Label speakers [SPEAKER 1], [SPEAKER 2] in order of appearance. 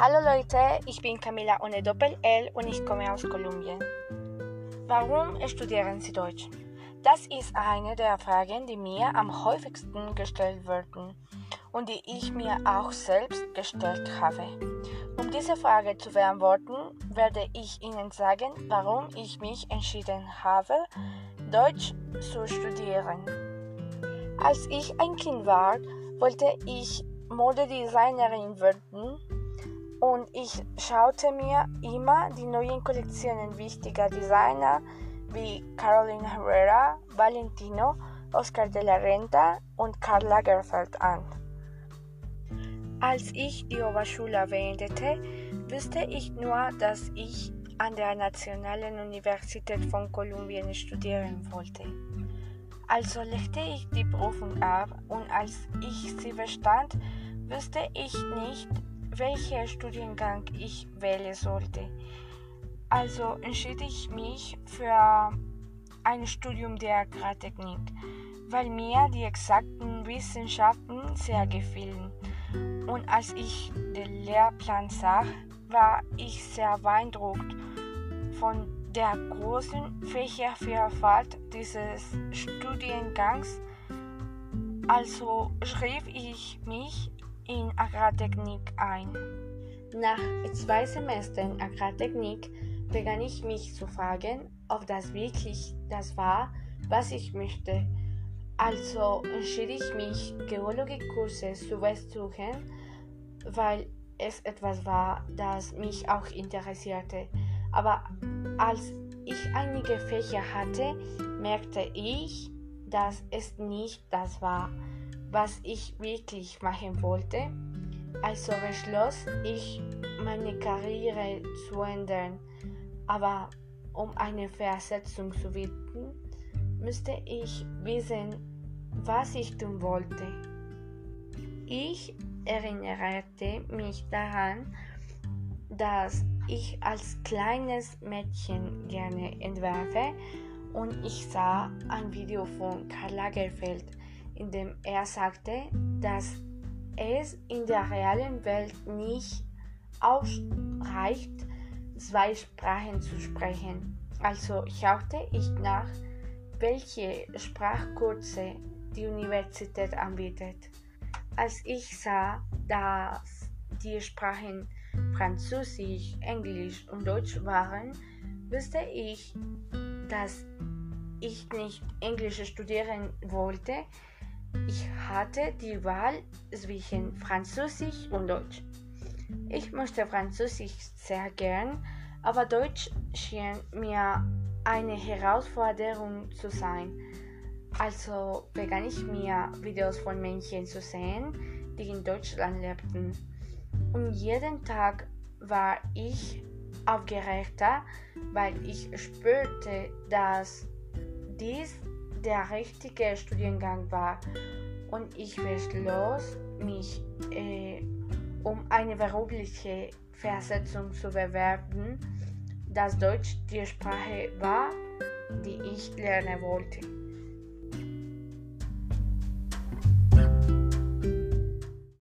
[SPEAKER 1] Hallo Leute, ich bin Camila ohne Doppel-L und ich komme aus Kolumbien. Warum studieren Sie Deutsch? Das ist eine der Fragen, die mir am häufigsten gestellt werden und die ich mir auch selbst gestellt habe. Um diese Frage zu beantworten, werde ich Ihnen sagen, warum ich mich entschieden habe, Deutsch zu studieren. Als ich ein Kind war, wollte ich Modedesignerin werden und ich schaute mir immer die neuen Kollektionen wichtiger Designer wie Carolina Herrera, Valentino, Oscar de la Renta und Karl Lagerfeld an. Als ich die Oberschule beendete, wusste ich nur, dass ich an der Nationalen Universität von Kolumbien studieren wollte. Also legte ich die Prüfung ab und als ich sie bestand, wusste ich nicht, welchen Studiengang ich wählen sollte. Also entschied ich mich für ein Studium der Agrartechnik, weil mir die exakten Wissenschaften sehr gefielen. Und als ich den Lehrplan sah, war ich sehr beeindruckt von der großen Fächervielfalt dieses Studiengangs. Also schrieb ich mich in Agrartechnik ein. Nach zwei Semestern Agrartechnik begann ich mich zu fragen, ob das wirklich das war, was ich möchte. Also entschied ich mich, Geologiekurse zu besuchen, weil es etwas war, das mich auch interessierte. Aber als ich einige Fächer hatte, merkte ich, dass es nicht das war, was ich wirklich machen wollte. Also beschloss ich, meine Karriere zu ändern. Aber um eine Versetzung zu finden, müsste ich wissen, was ich tun wollte. Ich erinnerte mich daran, dass ich als kleines Mädchen gerne entwerfe und ich sah ein Video von Karl Lagerfeld, in dem er sagte, dass es in der realen Welt nicht ausreicht, zwei Sprachen zu sprechen. Also schaute ich nach, welche Sprachkurse die Universität anbietet. Als ich sah, dass die Sprachen Französisch, Englisch und Deutsch waren, wusste ich, dass ich nicht Englisch studieren wollte. Ich hatte die Wahl zwischen Französisch und Deutsch. Ich mochte Französisch sehr gern, aber Deutsch schien mir eine Herausforderung zu sein. Also begann ich mir Videos von Menschen zu sehen, die in Deutschland lebten. Und jeden Tag war ich aufgeregter, weil ich spürte, dass dies der richtige Studiengang war. Und ich beschloss, mich äh, um eine berufliche Versetzung zu bewerben, dass Deutsch die Sprache war, die ich lernen wollte.